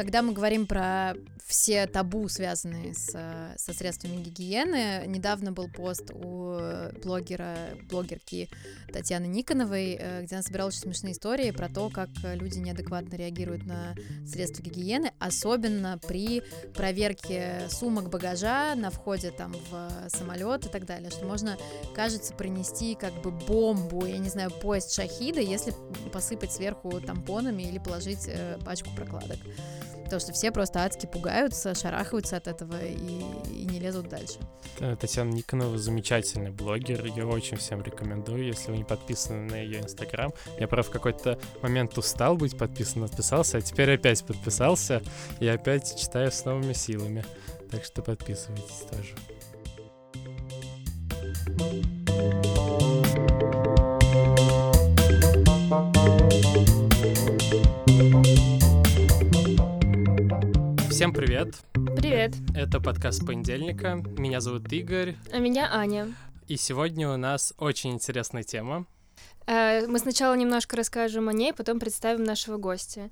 когда мы говорим про все табу, связанные с, со средствами гигиены, недавно был пост у блогера, блогерки Татьяны Никоновой, э, где она собирала очень смешные истории про то, как люди неадекватно реагируют на средства гигиены, особенно при проверке сумок багажа на входе там в самолет и так далее, что можно, кажется, принести как бы бомбу, я не знаю, поезд шахида, если посыпать сверху тампонами или положить э, пачку прокладок. Потому что все просто адски пугаются, шарахаются от этого и, и не лезут дальше. Татьяна Никонова замечательный блогер, ее очень всем рекомендую, если вы не подписаны на ее инстаграм. Я, правда, в какой-то момент устал быть подписан, отписался, а теперь опять подписался и опять читаю с новыми силами. Так что подписывайтесь тоже. Всем привет! Привет! Это подкаст понедельника. Меня зовут Игорь. А меня Аня. И сегодня у нас очень интересная тема. Э, мы сначала немножко расскажем о ней, потом представим нашего гостя.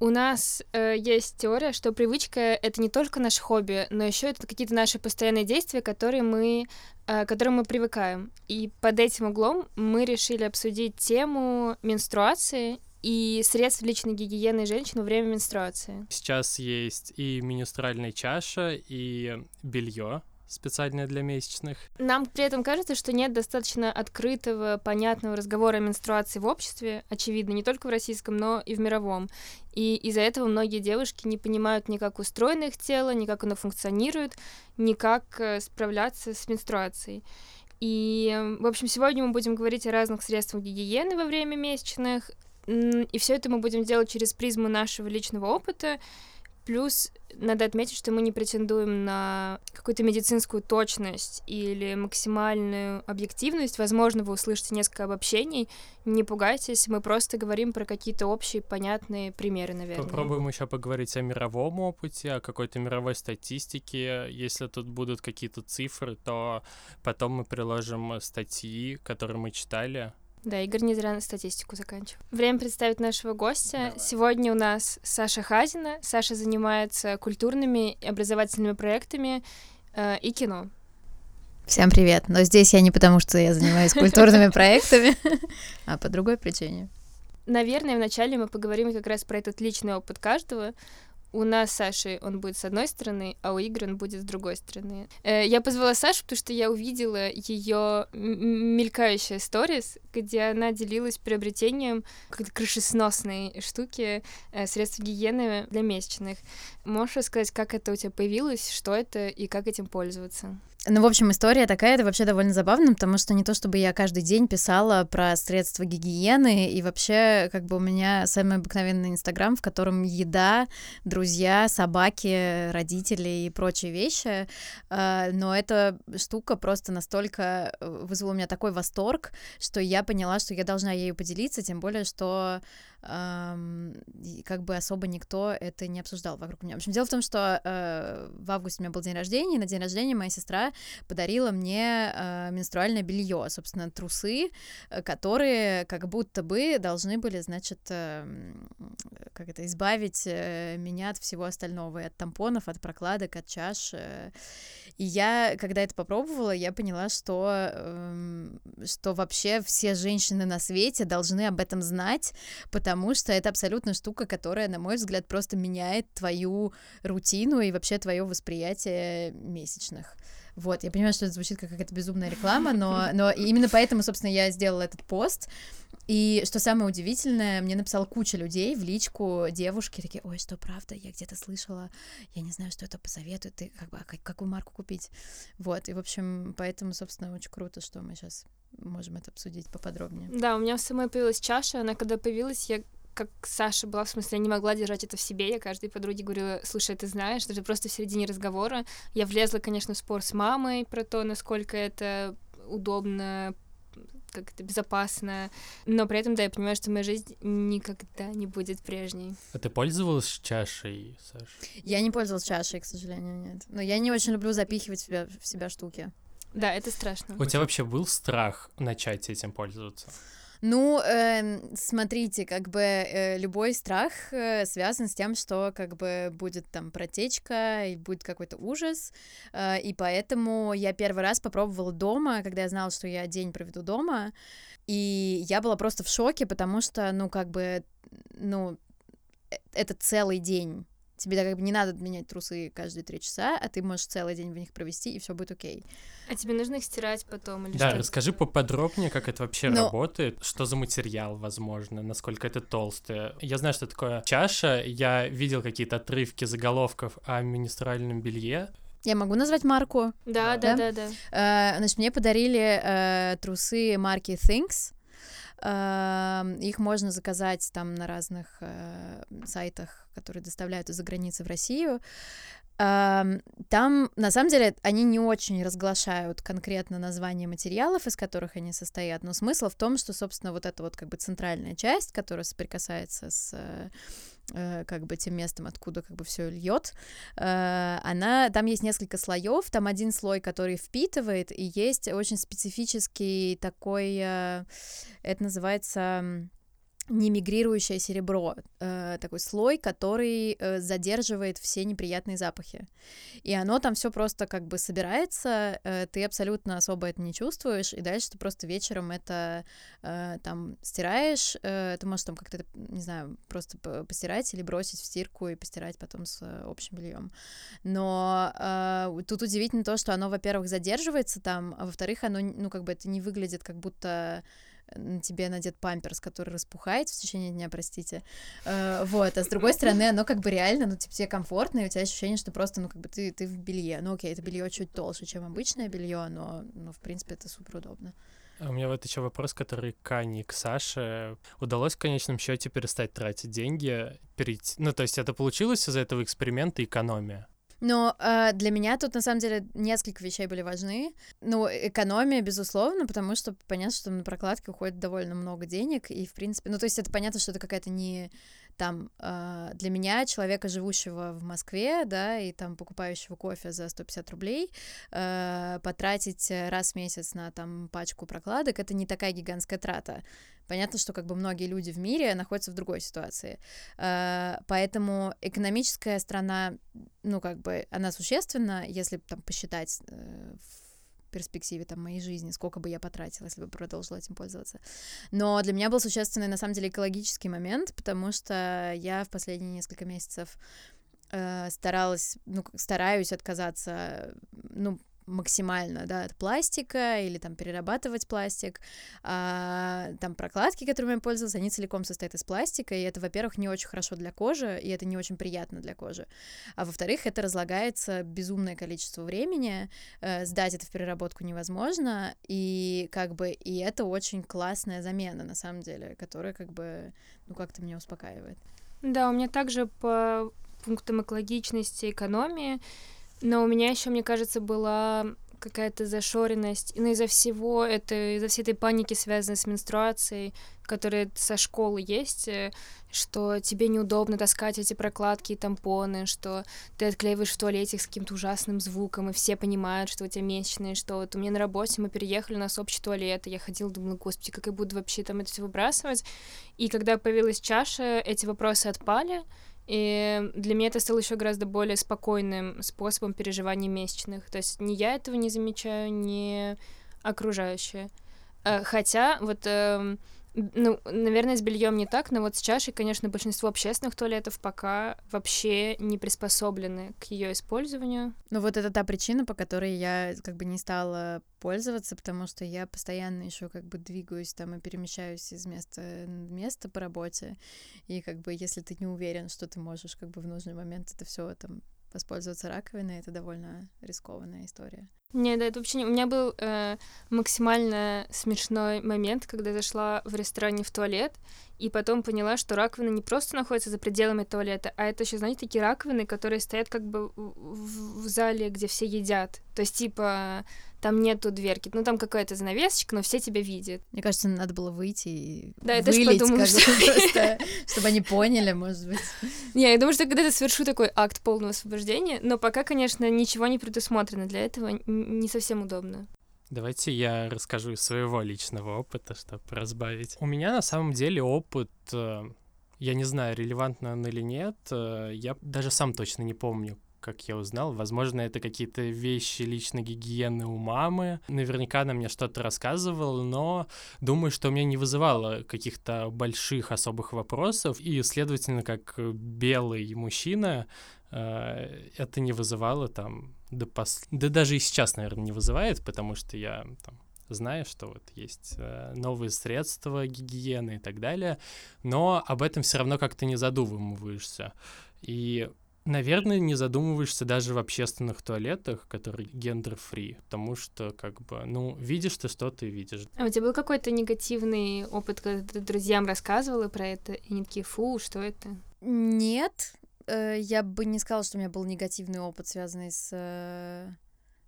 У нас э, есть теория, что привычка это не только наше хобби, но еще это какие-то наши постоянные действия, которые мы, э, к которым мы привыкаем. И под этим углом мы решили обсудить тему менструации и средств личной гигиены женщин во время менструации. Сейчас есть и менструальная чаша, и белье специальное для месячных. Нам при этом кажется, что нет достаточно открытого, понятного разговора о менструации в обществе, очевидно, не только в российском, но и в мировом. И из-за этого многие девушки не понимают ни как устроено их тело, ни как оно функционирует, ни как э, справляться с менструацией. И, в общем, сегодня мы будем говорить о разных средствах гигиены во время месячных, и все это мы будем делать через призму нашего личного опыта. Плюс надо отметить, что мы не претендуем на какую-то медицинскую точность или максимальную объективность. Возможно, вы услышите несколько обобщений. Не пугайтесь, мы просто говорим про какие-то общие, понятные примеры, наверное. Попробуем еще поговорить о мировом опыте, о какой-то мировой статистике. Если тут будут какие-то цифры, то потом мы приложим статьи, которые мы читали, да, Игорь не зря на статистику заканчивал. Время представить нашего гостя. Давай. Сегодня у нас Саша Хазина. Саша занимается культурными и образовательными проектами э, и кино. Всем привет. Но здесь я не потому, что я занимаюсь культурными проектами, а по другой причине. Наверное, вначале мы поговорим как раз про этот личный опыт каждого, у нас с Сашей он будет с одной стороны, а у Игоря он будет с другой стороны. Э, я позвала Сашу, потому что я увидела ее мелькающая сторис, где она делилась приобретением какой-то крышесносной штуки э, средств гигиены для месячных. Можешь рассказать, как это у тебя появилось, что это и как этим пользоваться? Ну, в общем, история такая, это вообще довольно забавно, потому что не то, чтобы я каждый день писала про средства гигиены, и вообще, как бы у меня самый обыкновенный Инстаграм, в котором еда, друзья, собаки, родители и прочие вещи, а, но эта штука просто настолько э, вызвала у меня такой восторг, что я поняла, что я должна ею поделиться, тем более, что как бы особо никто это не обсуждал вокруг меня. В общем, дело в том, что э, в августе у меня был день рождения, и на день рождения моя сестра подарила мне э, менструальное белье, собственно, трусы, э, которые как будто бы должны были, значит, как это, избавить меня от всего остального, и от тампонов, от прокладок, от чаш. И я, когда это попробовала, я поняла, что, эм, что вообще все женщины на свете должны об этом знать, потому потому что это абсолютно штука, которая, на мой взгляд, просто меняет твою рутину и вообще твое восприятие месячных. Вот, я понимаю, что это звучит как какая-то безумная реклама, но, но именно поэтому, собственно, я сделала этот пост. И что самое удивительное, мне написал куча людей в личку девушки, такие, ой, что правда, я где-то слышала, я не знаю, что это посоветует, и как бы, а как, какую марку купить. Вот, и, в общем, поэтому, собственно, очень круто, что мы сейчас можем это обсудить поподробнее. Да, у меня в самой появилась чаша, она когда появилась, я как Саша была, в смысле, я не могла держать это в себе, я каждой подруге говорила, слушай, ты знаешь, даже просто в середине разговора я влезла, конечно, в спор с мамой про то, насколько это удобно, как это безопасно, но при этом, да, я понимаю, что моя жизнь никогда не будет прежней. А ты пользовалась чашей, Саша? Я не пользовалась чашей, к сожалению, нет. Но я не очень люблю запихивать в себя, в себя штуки. Да, это страшно. У тебя вообще был страх начать этим пользоваться? Ну, э, смотрите, как бы э, любой страх э, связан с тем, что как бы будет там протечка и будет какой-то ужас, э, и поэтому я первый раз попробовала дома, когда я знала, что я день проведу дома, и я была просто в шоке, потому что, ну, как бы, ну, э, это целый день Тебе как бы не надо менять трусы каждые три часа, а ты можешь целый день в них провести, и все будет окей. А тебе нужно их стирать потом или Да, что? расскажи поподробнее, как это вообще Ну- работает, что за материал, возможно, насколько это толстое. Я знаю, что такое чаша, я видел какие-то отрывки заголовков о менструальном белье. Я могу назвать марку? Да, Да? да, да, да. Э, значит, мне подарили э, трусы марки Things. Эм, Их можно заказать там на разных э, сайтах, которые доставляют из-за границы в Россию. Эм, Там, на самом деле, они не очень разглашают конкретно название материалов, из которых они состоят, но смысл в том, что, собственно, вот эта вот как бы центральная часть, которая соприкасается с э, как бы тем местом, откуда как бы все льет, э, она, там есть несколько слоев, там один слой, который впитывает, и есть очень специфический такой, э, это называется м, немигрирующее серебро, э, такой слой, который э, задерживает все неприятные запахи. И оно там все просто как бы собирается, э, ты абсолютно особо это не чувствуешь, и дальше ты просто вечером это э, там стираешь, э, ты можешь там как-то, не знаю, просто по- постирать или бросить в стирку и постирать потом с э, общим бельем. Но э, тут удивительно то, что оно, во-первых, задерживается там, а во-вторых, оно, ну, как бы это не выглядит как будто на тебе надет памперс, который распухает в течение дня, простите. Э, Вот, а с другой стороны, оно как бы реально, ну, типа, тебе комфортно, и у тебя ощущение, что просто, ну, как бы ты, ты в белье. Ну, окей, это белье чуть толще, чем обычное белье, но, ну, в принципе, это супер удобно. А У меня вот еще вопрос, который к Ане к Саше. Удалось в конечном счете перестать тратить деньги, перейти... Ну, то есть это получилось из-за этого эксперимента экономия? Но э, для меня тут на самом деле несколько вещей были важны. Ну, экономия, безусловно, потому что понятно, что на прокладке уходит довольно много денег, и в принципе, ну, то есть это понятно, что это какая-то не там э, для меня, человека, живущего в Москве, да, и там покупающего кофе за 150 рублей, э, потратить раз в месяц на там пачку прокладок, это не такая гигантская трата. Понятно, что как бы многие люди в мире находятся в другой ситуации. Э, Поэтому экономическая сторона, ну, как бы, она существенна, если там посчитать э, перспективе там моей жизни, сколько бы я потратила, если бы продолжила этим пользоваться. Но для меня был существенный, на самом деле, экологический момент, потому что я в последние несколько месяцев э, старалась, ну, стараюсь отказаться, ну, максимально, да, от пластика или там перерабатывать пластик. А, там прокладки, которыми я пользовалась, они целиком состоят из пластика, и это, во-первых, не очень хорошо для кожи, и это не очень приятно для кожи. А во-вторых, это разлагается безумное количество времени, э, сдать это в переработку невозможно, и как бы, и это очень классная замена, на самом деле, которая как бы, ну, как-то меня успокаивает. Да, у меня также по пунктам экологичности, экономии, но у меня еще, мне кажется, была какая-то зашоренность. Ну, из-за всего это, из-за всей этой паники, связанной с менструацией, которая со школы есть, э, что тебе неудобно таскать эти прокладки и тампоны, что ты отклеиваешь в туалете с каким-то ужасным звуком, и все понимают, что у тебя месячные, что вот у меня на работе мы переехали, у нас общий туалет, и я ходила, думала, господи, как я буду вообще там это все выбрасывать. И когда появилась чаша, эти вопросы отпали, и для меня это стало еще гораздо более спокойным способом переживания месячных. То есть ни я этого не замечаю, ни окружающие. Э, Хотя вот, эм, ну, наверное, с бельем не так, но вот с чашей, конечно, большинство общественных туалетов пока вообще не приспособлены к ее использованию. Ну вот это та причина, по которой я как бы не стала пользоваться, потому что я постоянно еще как бы двигаюсь там и перемещаюсь из места в место по работе, и как бы если ты не уверен, что ты можешь как бы в нужный момент это все там воспользоваться раковиной, это довольно рискованная история. Не, да, это вообще не... У меня был э, максимально смешной момент, когда я зашла в ресторане в туалет, и потом поняла, что раковина не просто находится за пределами туалета, а это еще, знаете, такие раковины, которые стоят как бы в- в зале, где все едят. То есть, типа, там нету дверки. Ну, там какая-то занавесочка, но все тебя видят. Мне кажется, надо было выйти и Да, я тоже вылить, подумала, что- просто, чтобы они поняли, может быть. Не, я думаю, что когда-то совершу такой акт полного освобождения, но пока, конечно, ничего не предусмотрено для этого, не совсем удобно. Давайте я расскажу из своего личного опыта, чтобы разбавить. У меня на самом деле опыт, э, я не знаю, релевантно он или нет, э, я даже сам точно не помню, как я узнал. Возможно, это какие-то вещи личной гигиены у мамы. Наверняка она мне что-то рассказывала, но думаю, что у меня не вызывало каких-то больших особых вопросов. И, следовательно, как белый мужчина, э, это не вызывало там да, пос... да даже и сейчас, наверное, не вызывает, потому что я там, знаю, что вот есть э, новые средства гигиены и так далее, но об этом все равно как-то не задумываешься. И Наверное, не задумываешься даже в общественных туалетах, которые гендер-фри, потому что, как бы, ну, видишь ты что-то и видишь. А у тебя был какой-то негативный опыт, когда ты друзьям рассказывала про это, и они такие, фу, что это? Нет, э, я бы не сказала, что у меня был негативный опыт, связанный с э,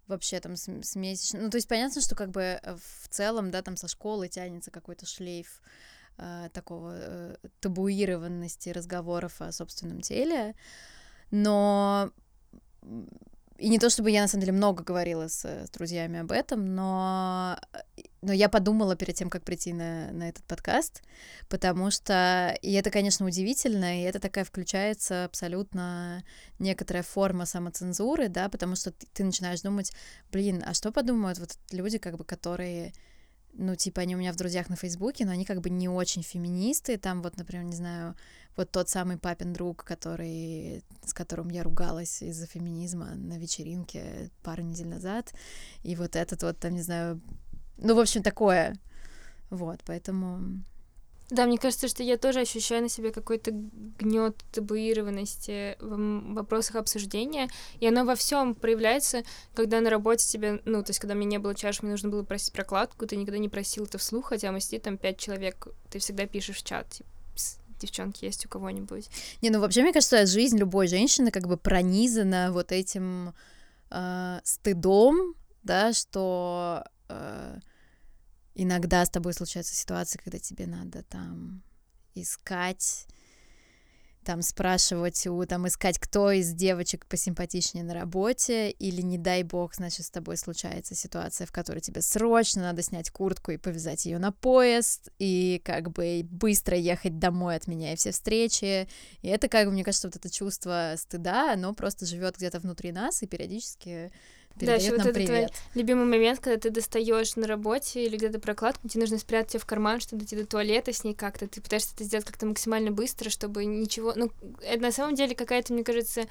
вообще там с, с месячным. Ну, то есть понятно, что как бы э, в целом, да, там со школы тянется какой-то шлейф э, такого э, табуированности разговоров о собственном теле, но и не то чтобы я на самом деле много говорила с, с друзьями об этом, но, но я подумала перед тем, как прийти на, на этот подкаст, потому что, и это, конечно, удивительно, и это такая включается абсолютно некоторая форма самоцензуры, да, потому что ты, ты начинаешь думать, блин, а что подумают вот люди, как бы, которые ну, типа, они у меня в друзьях на Фейсбуке, но они как бы не очень феминисты. Там вот, например, не знаю, вот тот самый папин друг, который, с которым я ругалась из-за феминизма на вечеринке пару недель назад. И вот этот вот, там, не знаю, ну, в общем, такое. Вот, поэтому да, мне кажется, что я тоже ощущаю на себе какой-то гнет табуированности в вопросах обсуждения, и оно во всем проявляется, когда на работе тебе, ну, то есть, когда мне не было чаш, мне нужно было просить прокладку, ты никогда не просил это вслух, хотя мы сидим там пять человек, ты всегда пишешь в чат, типа, девчонки есть у кого-нибудь. Не, ну вообще, мне кажется, жизнь любой женщины как бы пронизана вот этим э, стыдом, да, что э, иногда с тобой случаются ситуации, когда тебе надо там искать, там спрашивать у, там искать, кто из девочек посимпатичнее на работе, или не дай бог, значит, с тобой случается ситуация, в которой тебе срочно надо снять куртку и повязать ее на поезд, и как бы быстро ехать домой, отменяя все встречи. И это, как бы, мне кажется, вот это чувство стыда, оно просто живет где-то внутри нас, и периодически да, еще вот это твой любимый момент, когда ты достаешь на работе или где-то прокладку, тебе нужно спрятать ее в карман, чтобы дойти до туалета с ней как-то. Ты пытаешься это сделать как-то максимально быстро, чтобы ничего... Ну, это на самом деле какая-то, мне кажется,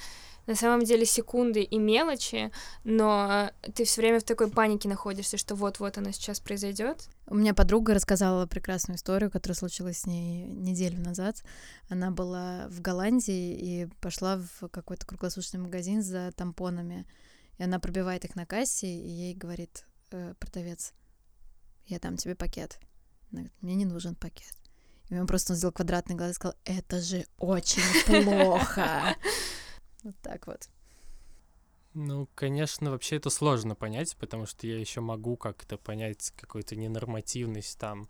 на самом деле секунды и мелочи, но ты все время в такой панике находишься, что вот-вот оно сейчас произойдет. У меня подруга рассказала прекрасную историю, которая случилась с ней неделю назад. Она была в Голландии и пошла в какой-то круглосуточный магазин за тампонами. И она пробивает их на кассе, и ей говорит э, продавец, я дам тебе пакет. Она говорит, мне не нужен пакет. И он просто сделал квадратный глаз и сказал, это же очень плохо. Вот так вот. Ну, конечно, вообще это сложно понять, потому что я еще могу как-то понять какую-то ненормативность там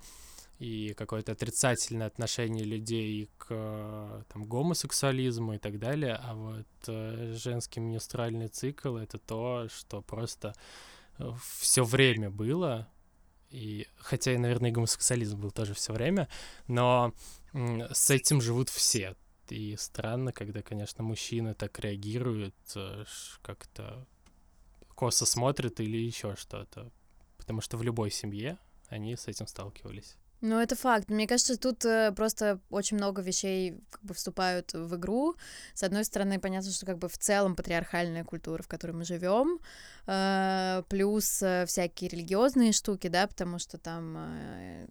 и какое-то отрицательное отношение людей к там, гомосексуализму и так далее, а вот э, женский менструальный цикл — это то, что просто э, все время было, и хотя, и, наверное, и гомосексуализм был тоже все время, но э, с этим живут все. И странно, когда, конечно, мужчины так реагируют, э, как-то косо смотрят или еще что-то. Потому что в любой семье они с этим сталкивались. Ну, это факт. Мне кажется, тут э, просто очень много вещей как бы вступают в игру. С одной стороны, понятно, что как бы в целом патриархальная культура, в которой мы живем, э, плюс э, всякие религиозные штуки, да, потому что там э,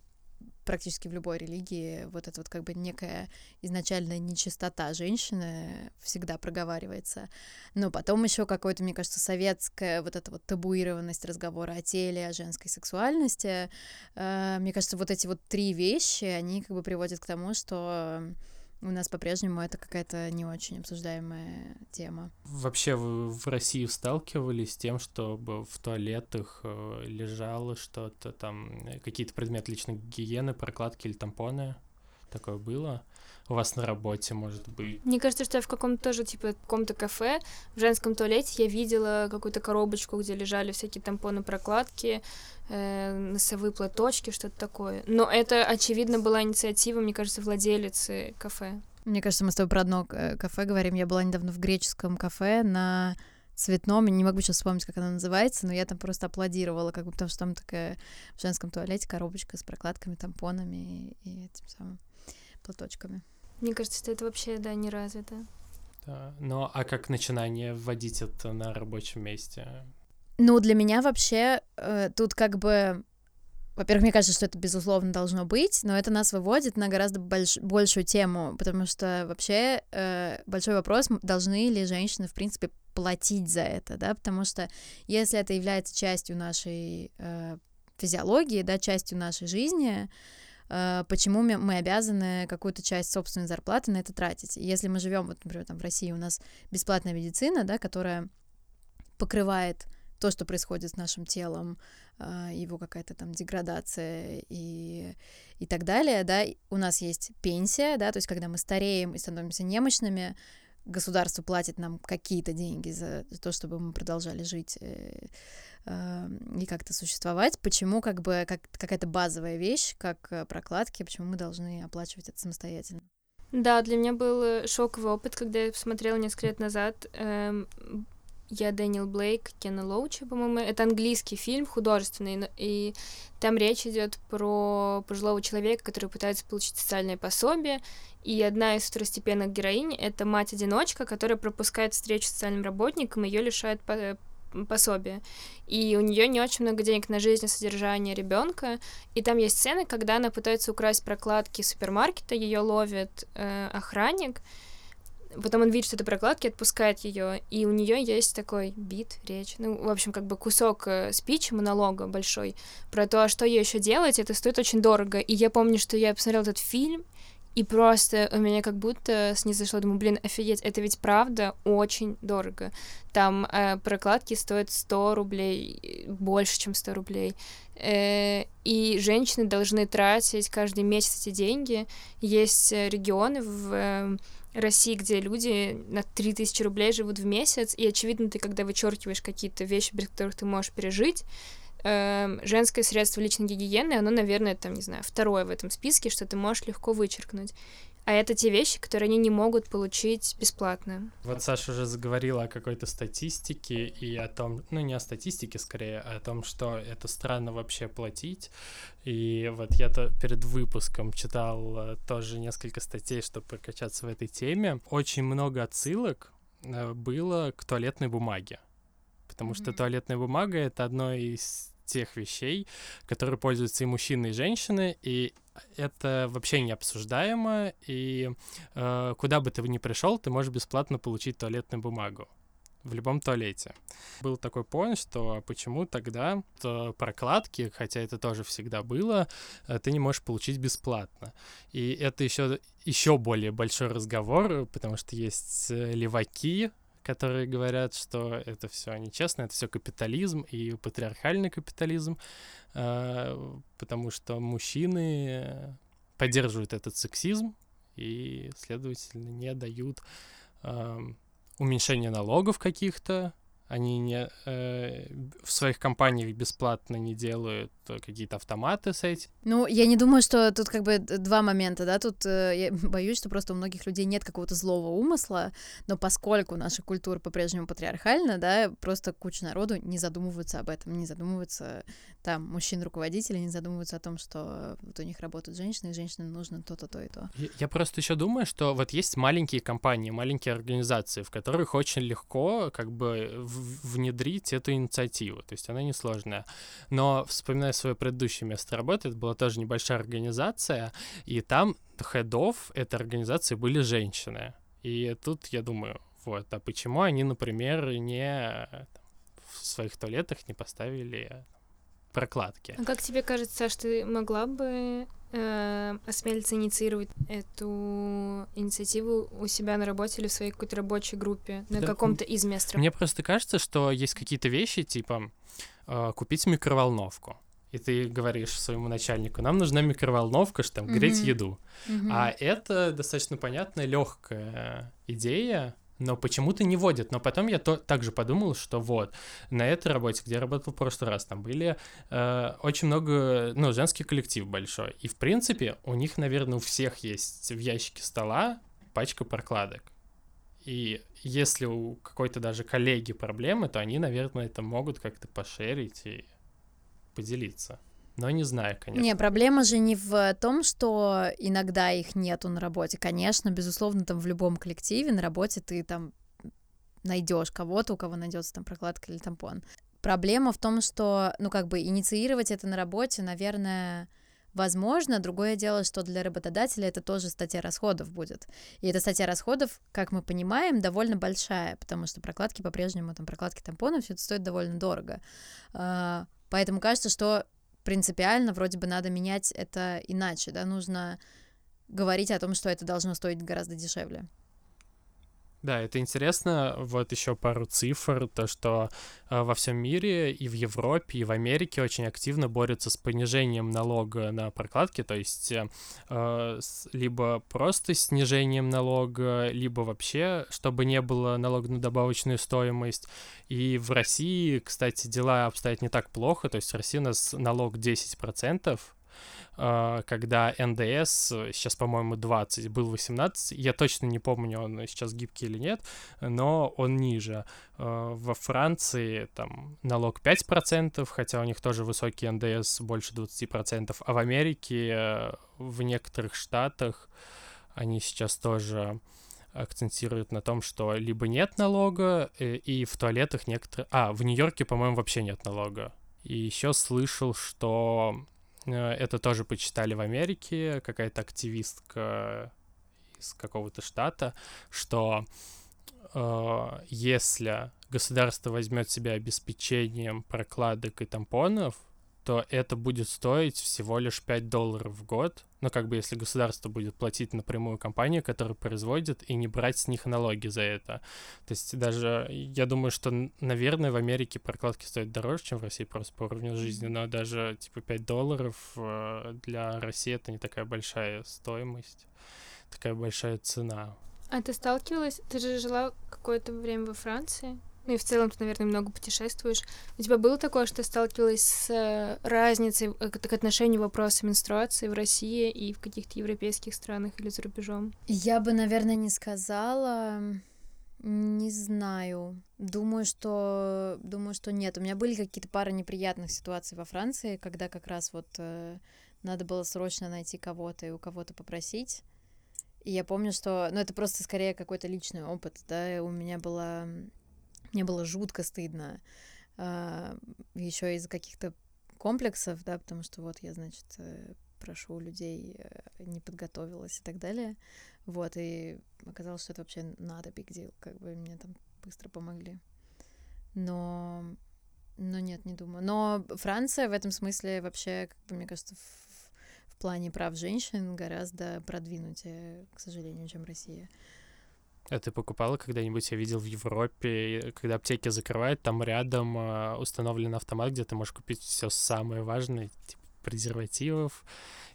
практически в любой религии вот эта вот как бы некая изначальная нечистота женщины всегда проговаривается. Но потом еще какое-то, мне кажется, советская вот эта вот табуированность разговора о теле, о женской сексуальности. Э, мне кажется, вот эти вот три вещи, они как бы приводят к тому, что у нас по-прежнему это какая-то не очень обсуждаемая тема. Вообще вы в России сталкивались с тем, чтобы в туалетах э, лежало что-то там, какие-то предметы личной гигиены, прокладки или тампоны? Такое было? У вас на работе, может быть. Мне кажется, что я в каком-то тоже, типа, каком-то кафе, в женском туалете я видела какую-то коробочку, где лежали всякие тампоны, прокладки, э, носовые платочки, что-то такое. Но это, очевидно, была инициатива, мне кажется, владелицы кафе. Мне кажется, мы с тобой про одно э, кафе говорим. Я была недавно в греческом кафе на цветном, не могу сейчас вспомнить, как она называется, но я там просто аплодировала, как бы потому что там такая в женском туалете коробочка с прокладками, тампонами и, и этим самым платочками. Мне кажется, что это вообще, да, не развито. Да. Ну, а как начинание вводить это на рабочем месте? Ну, для меня вообще э, тут как бы во-первых, мне кажется, что это, безусловно, должно быть, но это нас выводит на гораздо больш... большую тему, потому что вообще э, большой вопрос, должны ли женщины, в принципе, платить за это, да, потому что если это является частью нашей э, физиологии, да, частью нашей жизни, э, почему мы обязаны какую-то часть собственной зарплаты на это тратить? Если мы живем, вот, например, там в России у нас бесплатная медицина, да, которая покрывает то, что происходит с нашим телом, а, его какая-то там деградация и, и так далее, да, у нас есть пенсия, да, то есть когда мы стареем и становимся немощными, государство платит нам какие-то деньги за то, чтобы мы продолжали жить э, э, и как-то существовать. Почему как бы как, какая-то базовая вещь, как э, прокладки, почему мы должны оплачивать это самостоятельно? Да, для меня был шоковый опыт, когда я посмотрела несколько лет назад эм, я Дэниел Блейк, Кена Лоучи, по-моему. Это английский фильм, художественный, и там речь идет про пожилого человека, который пытается получить социальное пособие, и одна из второстепенных героинь — это мать-одиночка, которая пропускает встречу с социальным работником, ее лишает по пособия. И у нее не очень много денег на жизнь и содержание ребенка. И там есть сцены, когда она пытается украсть прокладки супермаркета, ее ловит э, охранник, Потом он видит, что это прокладки, отпускает ее, и у нее есть такой бит, речь, ну, в общем, как бы кусок э, спичи, монолога большой, про то, а что ей еще делать, это стоит очень дорого. И я помню, что я посмотрела этот фильм, и просто у меня как будто снизошло, думаю, блин, офигеть, это ведь правда очень дорого. Там э, прокладки стоят 100 рублей, больше, чем 100 рублей. Э, и женщины должны тратить каждый месяц эти деньги. Есть э, регионы в э, России, где люди на 3000 рублей живут в месяц, и, очевидно, ты, когда вычеркиваешь какие-то вещи, без которых ты можешь пережить, э, женское средство личной гигиены, оно, наверное, там, не знаю, второе в этом списке, что ты можешь легко вычеркнуть. А это те вещи, которые они не могут получить бесплатно. Вот Саша уже заговорила о какой-то статистике и о том, ну не о статистике скорее, а о том, что это странно вообще платить. И вот я-то перед выпуском читал э, тоже несколько статей, чтобы прокачаться в этой теме. Очень много отсылок э, было к туалетной бумаге. Потому mm-hmm. что туалетная бумага это одно из тех вещей, которые пользуются и мужчины, и женщины, и это вообще не обсуждаемо, и э, куда бы ты ни пришел, ты можешь бесплатно получить туалетную бумагу в любом туалете. Был такой поинт, что почему тогда то прокладки, хотя это тоже всегда было, э, ты не можешь получить бесплатно. И это еще еще более большой разговор, потому что есть э, леваки, которые говорят, что это все нечестно, это все капитализм и патриархальный капитализм, э, потому что мужчины поддерживают этот сексизм и, следовательно, не дают уменьшения налогов каких-то, они не, э, в своих компаниях бесплатно не делают какие-то автоматы с этим. Ну, я не думаю, что тут как бы два момента, да, тут э, я боюсь, что просто у многих людей нет какого-то злого умысла, но поскольку наша культура по-прежнему патриархальна, да, просто куча народу не задумываются об этом, не задумываются там мужчин-руководители, не задумываются о том, что вот у них работают женщины, и женщинам нужно то-то, то и то. Я, я просто еще думаю, что вот есть маленькие компании, маленькие организации, в которых очень легко как бы внедрить эту инициативу, то есть она несложная. Но вспоминая свое предыдущее место работы, это была тоже небольшая организация, и там хедов этой организации были женщины. И тут я думаю, вот, а почему они, например, не в своих туалетах не поставили прокладки? А как тебе кажется, Саш, ты могла бы э, осмелиться инициировать эту инициативу у себя на работе или в своей какой-то рабочей группе, на да, каком-то из мест Мне просто кажется, что есть какие-то вещи, типа э, купить микроволновку. и ты говоришь своему начальнику, нам нужна микроволновка, чтобы там греть еду. А это достаточно понятная, легкая идея, но почему-то не водят. Но потом я то, также подумал, что вот, на этой работе, где я работал в прошлый раз, там были э, очень много, ну, женский коллектив большой. И, в принципе, у них, наверное, у всех есть в ящике стола пачка прокладок. И если у какой-то даже коллеги проблемы, то они, наверное, это могут как-то пошерить и поделиться. Но не знаю, конечно. Не, проблема же не в том, что иногда их нету на работе. Конечно, безусловно, там в любом коллективе на работе ты там найдешь кого-то, у кого найдется там прокладка или тампон. Проблема в том, что, ну, как бы инициировать это на работе, наверное, Возможно, другое дело, что для работодателя это тоже статья расходов будет. И эта статья расходов, как мы понимаем, довольно большая, потому что прокладки по-прежнему, там, прокладки тампонов, все это стоит довольно дорого. А, поэтому кажется, что принципиально вроде бы надо менять это иначе, да, нужно говорить о том, что это должно стоить гораздо дешевле. Да, это интересно. Вот еще пару цифр. То, что э, во всем мире и в Европе, и в Америке очень активно борются с понижением налога на прокладки. То есть э, с, либо просто снижением налога, либо вообще, чтобы не было налога на добавочную стоимость. И в России, кстати, дела обстоят не так плохо. То есть в России у нас налог 10%, а, когда НДС, сейчас, по-моему, 20, был 18, я точно не помню, он сейчас гибкий или нет, но он ниже. А, во Франции там налог 5%, хотя у них тоже высокий НДС, больше 20%, а в Америке, э, в некоторых штатах, они сейчас тоже акцентируют на том, что либо нет налога, э, и в туалетах некоторые... А, в Нью-Йорке, по-моему, вообще нет налога. И еще слышал, что Э, это тоже почитали в Америке, какая-то активистка из какого-то штата, что э, если государство возьмет себя обеспечением прокладок и тампонов, то это будет стоить всего лишь 5 долларов в год. Ну, как бы если государство будет платить напрямую компанию, которая производит, и не брать с них налоги за это. То есть даже, я думаю, что, наверное, в Америке прокладки стоят дороже, чем в России, просто по уровню жизни, но даже, типа, 5 долларов э, для России это не такая большая стоимость, такая большая цена. А ты сталкивалась, ты же жила какое-то время во Франции? Ну и в целом ты, наверное, много путешествуешь. У тебя было такое, что сталкивалась с э, разницей э, к отношению вопроса менструации в России и в каких-то европейских странах или за рубежом? Я бы, наверное, не сказала. Не знаю. Думаю, что думаю, что нет. У меня были какие-то пары неприятных ситуаций во Франции, когда как раз вот э, надо было срочно найти кого-то и у кого-то попросить. И я помню, что, ну это просто скорее какой-то личный опыт, да. У меня была мне было жутко стыдно. А, еще из-за каких-то комплексов, да, потому что вот я, значит, э, прошу людей, э, не подготовилась и так далее. Вот, и оказалось, что это вообще надо big deal, как бы мне там быстро помогли. Но, но нет, не думаю. Но Франция в этом смысле вообще, как бы, мне кажется, в, в плане прав женщин гораздо продвинутее, к сожалению, чем Россия. А ты покупала когда-нибудь, я видел в Европе, когда аптеки закрывают, там рядом э, установлен автомат, где ты можешь купить все самое важное, типа презервативов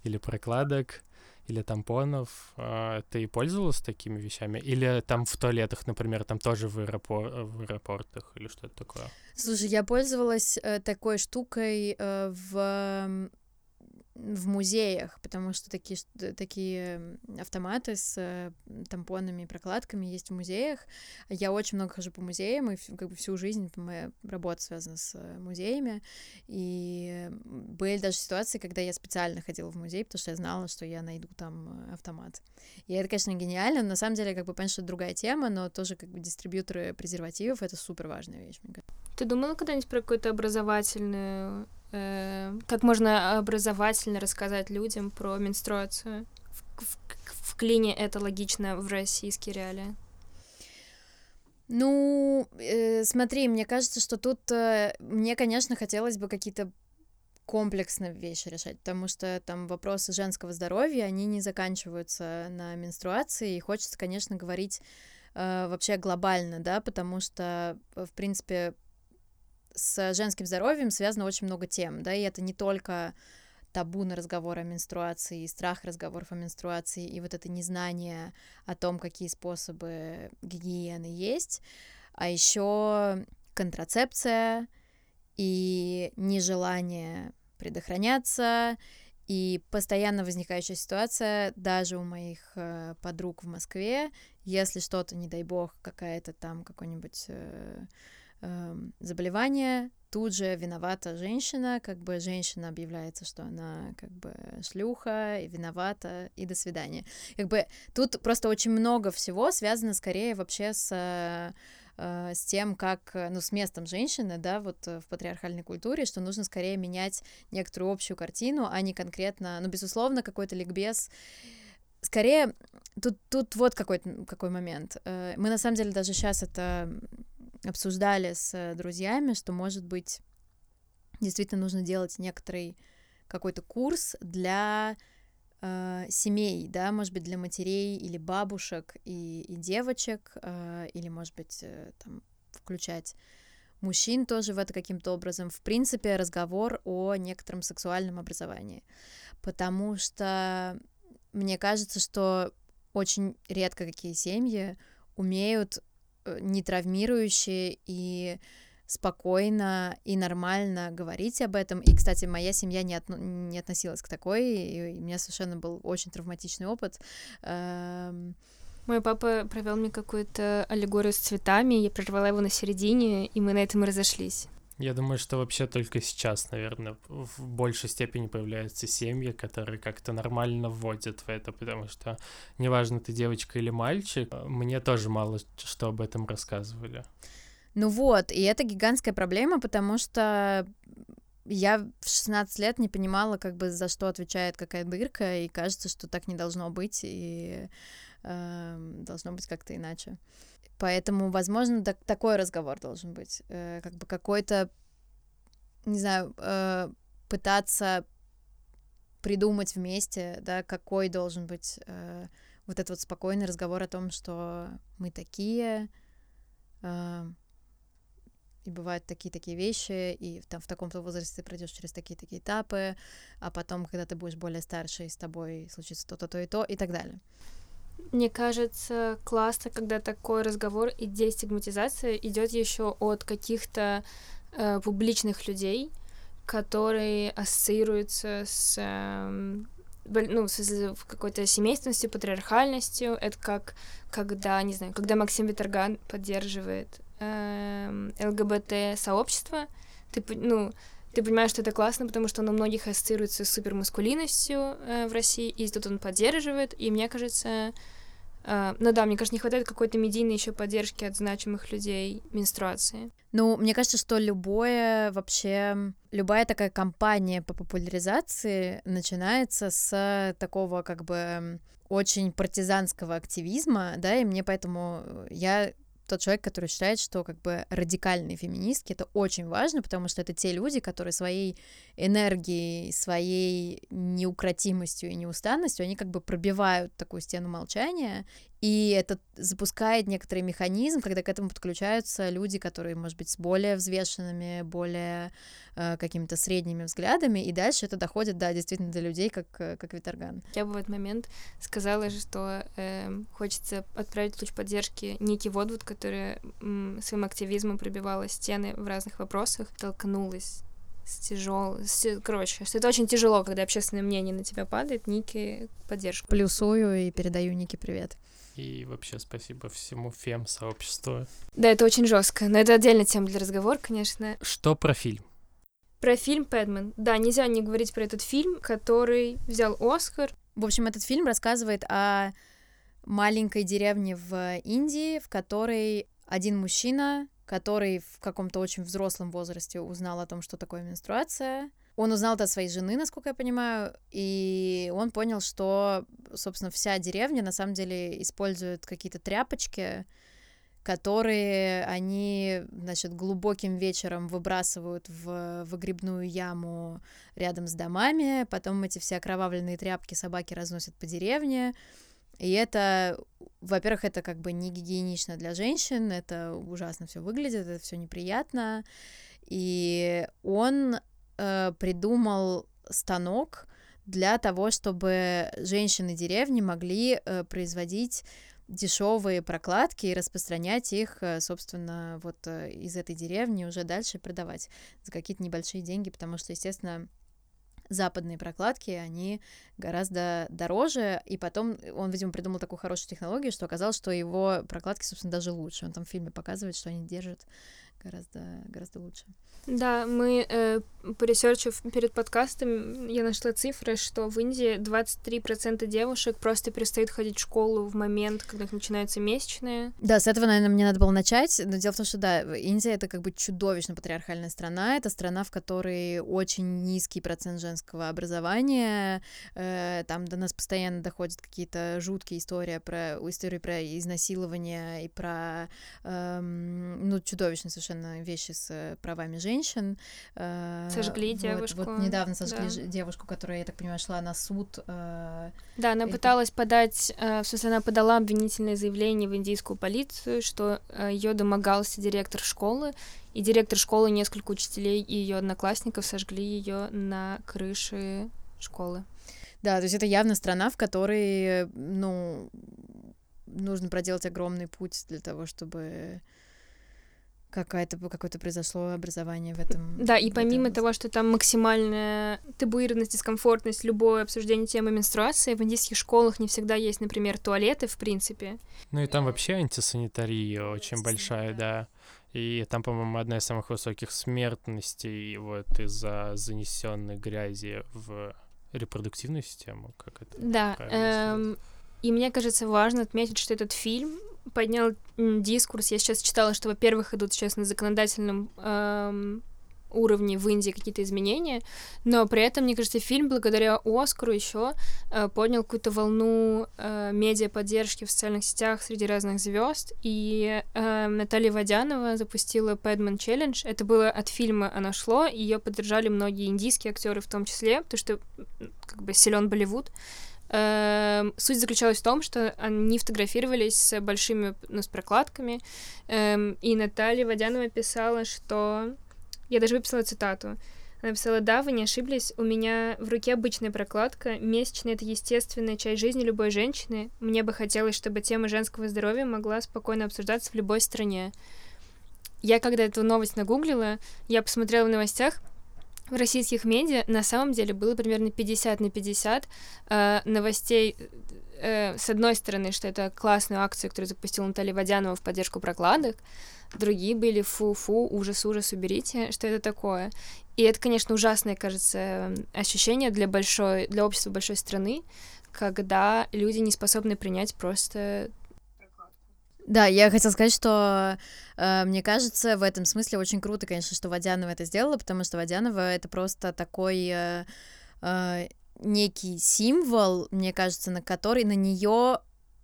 или прокладок или тампонов. Э, ты пользовалась такими вещами? Или там в туалетах, например, там тоже в, аэропор в аэропортах или что-то такое? Слушай, я пользовалась э, такой штукой э, в в музеях, потому что такие, такие автоматы с э, тампонами и прокладками есть в музеях. Я очень много хожу по музеям, и как бы всю жизнь моя работа связана с э, музеями. И были даже ситуации, когда я специально ходила в музей, потому что я знала, что я найду там э, автомат. И это, конечно, гениально. Но на самом деле, как бы, понятно, что это другая тема, но тоже как бы дистрибьюторы презервативов — это супер важная вещь, мне кажется. Ты думала когда-нибудь про какую-то образовательную э, как можно образовательно рассказать людям про менструацию? В, в, в клине это логично в российские реалии? Ну, э, смотри, мне кажется, что тут э, мне, конечно, хотелось бы какие-то комплексные вещи решать, потому что там вопросы женского здоровья, они не заканчиваются на менструации, и хочется, конечно, говорить э, вообще глобально, да, потому что, в принципе, с женским здоровьем связано очень много тем, да, и это не только табу на разговор о менструации, страх разговоров о менструации и вот это незнание о том, какие способы гигиены есть, а еще контрацепция и нежелание предохраняться, и постоянно возникающая ситуация даже у моих э, подруг в Москве, если что-то, не дай бог, какая-то там какое-нибудь э, э, заболевание, тут же виновата женщина, как бы женщина объявляется, что она как бы шлюха и виновата, и до свидания. Как бы тут просто очень много всего связано скорее вообще с э, с тем, как, ну, с местом женщины, да, вот в патриархальной культуре, что нужно скорее менять некоторую общую картину, а не конкретно, ну, безусловно, какой-то ликбез. Скорее, тут, тут вот какой, какой момент. Э, мы, на самом деле, даже сейчас это обсуждали с друзьями, что, может быть, действительно нужно делать некоторый какой-то курс для э, семей, да, может быть, для матерей или бабушек и, и девочек, э, или, может быть, э, там, включать мужчин тоже в это каким-то образом. В принципе, разговор о некотором сексуальном образовании. Потому что мне кажется, что очень редко какие семьи умеют не травмирующие и спокойно и нормально говорить об этом. И, кстати, моя семья не, от, не относилась к такой, и у меня совершенно был очень травматичный опыт. Эм, Мой папа провел мне какую-то аллегорию с цветами, я прервала его на середине, и мы на этом и разошлись. Я думаю, что вообще только сейчас, наверное, в большей степени появляются семьи, которые как-то нормально вводят в это, потому что неважно, ты девочка или мальчик, мне тоже мало что об этом рассказывали. Ну вот, и это гигантская проблема, потому что я в 16 лет не понимала, как бы за что отвечает какая дырка, и кажется, что так не должно быть, и э, должно быть как-то иначе. Поэтому, возможно, так, такой разговор должен быть. Э, как бы какой-то, не знаю, э, пытаться придумать вместе, да, какой должен быть э, вот этот вот спокойный разговор о том, что мы такие, э, и бывают такие-такие вещи, и там в таком-то возрасте ты пройдешь через такие-такие этапы, а потом, когда ты будешь более старше, с тобой случится то-то, то и то, и так далее. Мне кажется, классно, когда такой разговор и дестигматизация идет еще от каких-то э, публичных людей, которые ассоциируются с э, ну, с какой-то семейственностью, патриархальностью. Это как когда, не знаю, когда Максим Виторган поддерживает э, ЛГБТ-сообщество, ты, ну, ты понимаешь, что это классно, потому что он у многих ассоциируется с супермаскулинностью э, в России, и тут он поддерживает, и мне кажется, Uh, ну да, мне кажется, не хватает какой-то медийной еще поддержки от значимых людей менструации. Ну, мне кажется, что любое вообще, любая такая кампания по популяризации начинается с такого как бы очень партизанского активизма, да, и мне поэтому я тот человек, который считает, что как бы радикальные феминистки это очень важно, потому что это те люди, которые своей энергией, своей неукротимостью и неустанностью, они как бы пробивают такую стену молчания и это запускает некоторый механизм, когда к этому подключаются люди, которые, может быть, с более взвешенными, более э, какими-то средними взглядами, и дальше это доходит, да, действительно до людей, как, э, как Виторган. Я бы в этот момент сказала, что э, хочется отправить луч поддержки Ники Водвуд, которая э, своим активизмом пробивала стены в разных вопросах, толкнулась с тяжел, с... короче, что это очень тяжело, когда общественное мнение на тебя падает, Ники поддержку. Плюсую и передаю Нике привет. И вообще спасибо всему фем-сообществу. Да, это очень жестко, но это отдельная тема для разговора, конечно. Что про фильм? Про фильм «Пэдмен». Да, нельзя не говорить про этот фильм, который взял Оскар. В общем, этот фильм рассказывает о маленькой деревне в Индии, в которой один мужчина, который в каком-то очень взрослом возрасте узнал о том, что такое менструация, он узнал это от своей жены, насколько я понимаю, и он понял, что, собственно, вся деревня на самом деле использует какие-то тряпочки, которые они, значит, глубоким вечером выбрасывают в выгребную яму рядом с домами, потом эти все окровавленные тряпки собаки разносят по деревне, И это, во-первых, это как бы не гигиенично для женщин, это ужасно все выглядит, это все неприятно. И он э, придумал станок для того, чтобы женщины деревни могли э, производить дешевые прокладки и распространять их, э, собственно, вот э, из этой деревни уже дальше продавать за какие-то небольшие деньги, потому что, естественно, западные прокладки, они гораздо дороже, и потом он, видимо, придумал такую хорошую технологию, что оказалось, что его прокладки, собственно, даже лучше. Он там в фильме показывает, что они держат гораздо, гораздо лучше. Да, мы э, по research у перед подкастом я нашла цифры, что в Индии 23% девушек просто перестают ходить в школу в момент, когда их начинаются месячные. Да, с этого, наверное, мне надо было начать, но дело в том, что, да, Индия — это как бы чудовищно патриархальная страна, это страна, в которой очень низкий процент женского образования, э, там до нас постоянно доходят какие-то жуткие истории про, истории про изнасилование и про, э, ну, чудовищные совершенно вещи с правами женщин. Э, сожгли вот, девушку. Вот недавно сожгли да. девушку, которая, я так понимаю, шла на суд. Э, да, она пыталась подать, э, в смысле, она подала обвинительное заявление в индийскую полицию, что ее домогался директор школы, и директор школы, несколько учителей и ее одноклассников сожгли ее на крыше школы. Да, то есть это явно страна, в которой, ну, нужно проделать огромный путь для того, чтобы какое-то какое-то произошло образование в этом. Да, и помимо этом... того, что там максимальная табуированность, дискомфортность, любое обсуждение темы менструации, в индийских школах не всегда есть, например, туалеты, в принципе. Ну и там вообще антисанитария очень большая, да. И там, по-моему, одна из самых высоких смертностей вот из-за занесенной грязи в репродуктивную систему, как это? Да. Эм, и мне кажется важно отметить, что этот фильм поднял дискурс. Я сейчас читала, что, во-первых, идут сейчас на законодательном эм, уровне в Индии какие-то изменения, но при этом, мне кажется, фильм благодаря Оскару еще э, поднял какую-то волну э, медиа поддержки в социальных сетях среди разных звезд. И э, Наталья Водянова запустила Padman Challenge. Это было от фильма «Оно шло», ее поддержали многие индийские актеры в том числе, потому что как бы силен Болливуд. Эм, суть заключалась в том, что они фотографировались с большими, ну, с прокладками, эм, и Наталья Водянова писала, что... Я даже выписала цитату. Она писала, да, вы не ошиблись, у меня в руке обычная прокладка, месячная — это естественная часть жизни любой женщины. Мне бы хотелось, чтобы тема женского здоровья могла спокойно обсуждаться в любой стране. Я когда эту новость нагуглила, я посмотрела в новостях, в российских медиа на самом деле было примерно 50 на 50 э, новостей э, с одной стороны, что это классная акция, которую запустила Наталья Водянова в поддержку прокладок, другие были фу-фу, ужас-ужас, уберите, что это такое. И это, конечно, ужасное, кажется, ощущение для большой, для общества большой страны, когда люди не способны принять просто да, я хотела сказать, что э, мне кажется, в этом смысле очень круто, конечно, что Водянова это сделала, потому что Водянова это просто такой э, э, некий символ, мне кажется, на который на нее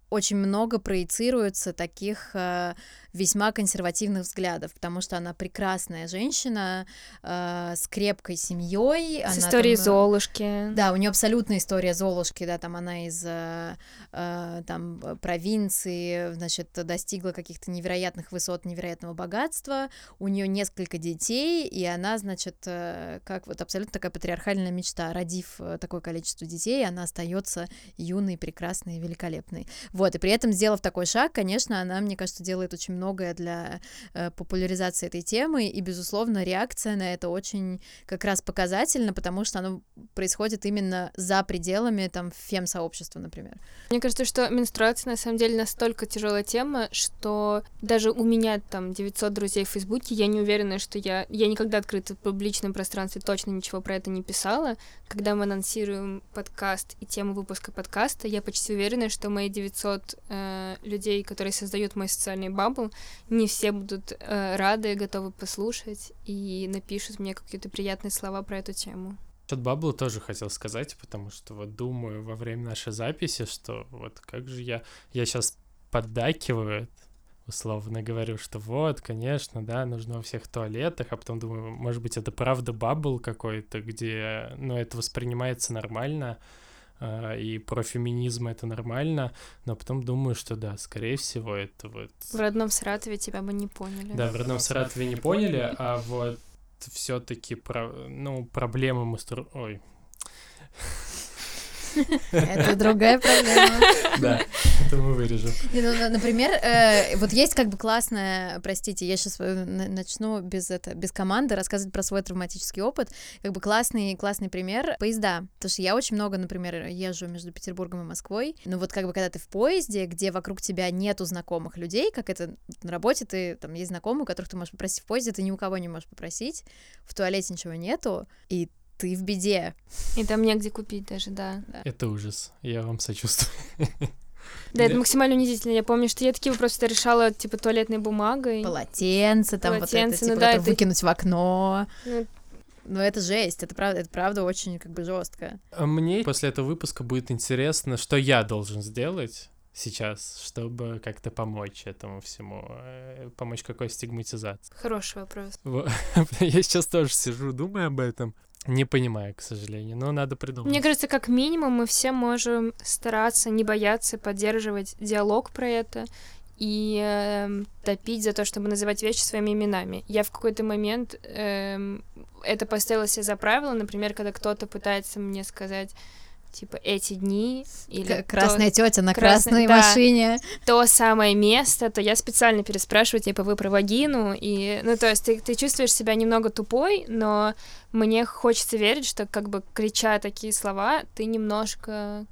очень много проецируется таких э, весьма консервативных взглядов, потому что она прекрасная женщина э, с крепкой семьей. С историей там, э, Золушки. Да, у нее абсолютная история Золушки, да, там она из э, э, там провинции, значит, достигла каких-то невероятных высот, невероятного богатства. У нее несколько детей, и она, значит, э, как вот абсолютно такая патриархальная мечта, родив э, такое количество детей, она остается юной, прекрасной, великолепной. Вот, и при этом сделав такой шаг, конечно, она, мне кажется, делает очень много многое для э, популяризации этой темы, и, безусловно, реакция на это очень как раз показательна, потому что оно происходит именно за пределами там фем-сообщества, например. Мне кажется, что менструация на самом деле настолько тяжелая тема, что даже у меня там 900 друзей в Фейсбуке, я не уверена, что я... Я никогда открыто в публичном пространстве точно ничего про это не писала. Когда мы анонсируем подкаст и тему выпуска подкаста, я почти уверена, что мои 900 э, людей, которые создают мой социальный бабл, не все будут э, рады, готовы послушать и напишут мне какие-то приятные слова про эту тему. Насчет Бабла тоже хотел сказать, потому что вот думаю во время нашей записи, что вот как же я... Я сейчас поддакиваю, условно говорю, что вот, конечно, да, нужно во всех туалетах, а потом думаю, может быть, это правда бабл какой-то, где, ну, это воспринимается нормально, и про феминизм это нормально, но потом думаю, что да, скорее всего, это вот... В родном Саратове тебя бы не поняли. Да, в родном Саратове не поняли, а вот все-таки про, ну, проблемы мы... Ой, это другая проблема. Да, это мы вырежем. Ну, например, э, вот есть как бы классная, простите, я сейчас э, начну без, это, без команды рассказывать про свой травматический опыт. Как бы классный, классный пример — поезда. Потому что я очень много, например, езжу между Петербургом и Москвой. Ну вот как бы когда ты в поезде, где вокруг тебя нету знакомых людей, как это на работе, ты там есть знакомые, которых ты можешь попросить в поезде, ты ни у кого не можешь попросить, в туалете ничего нету, и ты в беде. И там негде купить даже, да. Это ужас. Я вам сочувствую. Да, это максимально унизительно. Я помню, что я такие вопросы решала, типа, туалетной бумагой. Полотенце, там Полотенце, вот это, ну, типа, да, это... выкинуть в окно. Ну, ну, это жесть, это правда, это правда очень как бы жестко. А мне после этого выпуска будет интересно, что я должен сделать сейчас, чтобы как-то помочь этому всему, э, помочь какой стигматизации. Хороший вопрос. Я сейчас тоже сижу, думаю об этом. Не понимаю, к сожалению, но надо придумать. Мне кажется, как минимум мы все можем стараться не бояться поддерживать диалог про это и э, топить за то, чтобы называть вещи своими именами. Я в какой-то момент э, это поставила себе за правило, например, когда кто-то пытается мне сказать типа эти дни или красная то, тетя на красной, красной да, машине то самое место то я специально переспрашиваю типа вы про вагину и ну то есть ты, ты чувствуешь себя немного тупой но мне хочется верить что как бы крича такие слова ты немножко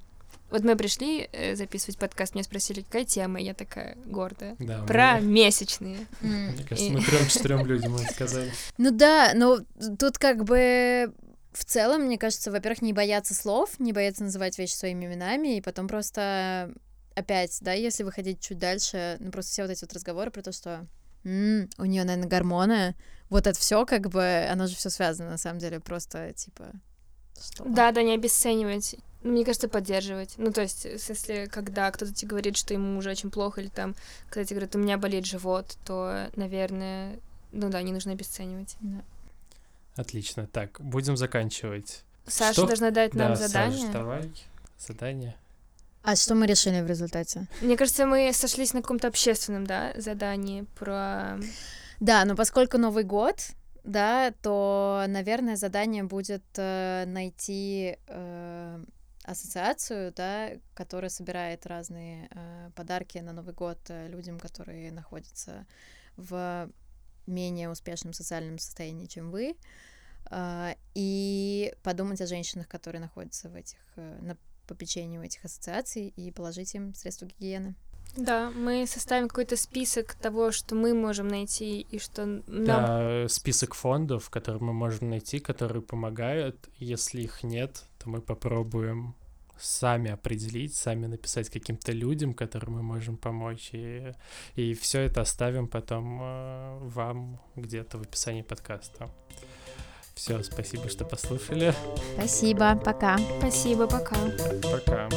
вот мы пришли э, записывать подкаст, меня спросили, какая тема, и я такая гордая. Да, Про мы... месячные. Мне кажется, мы трем-четырем людям сказали. Ну да, но тут как бы в целом, мне кажется, во-первых, не бояться слов, не бояться называть вещи своими именами, и потом просто опять, да, если выходить чуть дальше, ну просто все вот эти вот разговоры про то, что м-м, у нее, наверное, гормоны, вот это все как бы, оно же все связано на самом деле, просто типа что? Да, да, не обесценивать. Мне кажется, поддерживать. Ну, то есть, если когда кто-то тебе говорит, что ему уже очень плохо, или там, когда тебе говорят, у меня болит живот, то, наверное, ну да, не нужно обесценивать. Да. Отлично. Так, будем заканчивать. Саша что? должна дать нам да, задание. Саша, давай. Задание. А что мы решили в результате? Мне кажется, мы сошлись на каком-то общественном, да, задании про... Да, но поскольку Новый год, да, то, наверное, задание будет э, найти э, ассоциацию, да, которая собирает разные э, подарки на Новый год э, людям, которые находятся в менее успешном социальном состоянии, чем вы, а, и подумать о женщинах, которые находятся в этих, э, на попечении у этих ассоциаций, и положить им средства гигиены. Да, мы составим какой-то список того, что мы можем найти и что нам... Да, список фондов, которые мы можем найти, которые помогают. Если их нет, то мы попробуем сами определить, сами написать каким-то людям, которым мы можем помочь. И, и все это оставим потом э, вам где-то в описании подкаста. Все, спасибо, что послушали. Спасибо, пока. Спасибо, пока. Пока.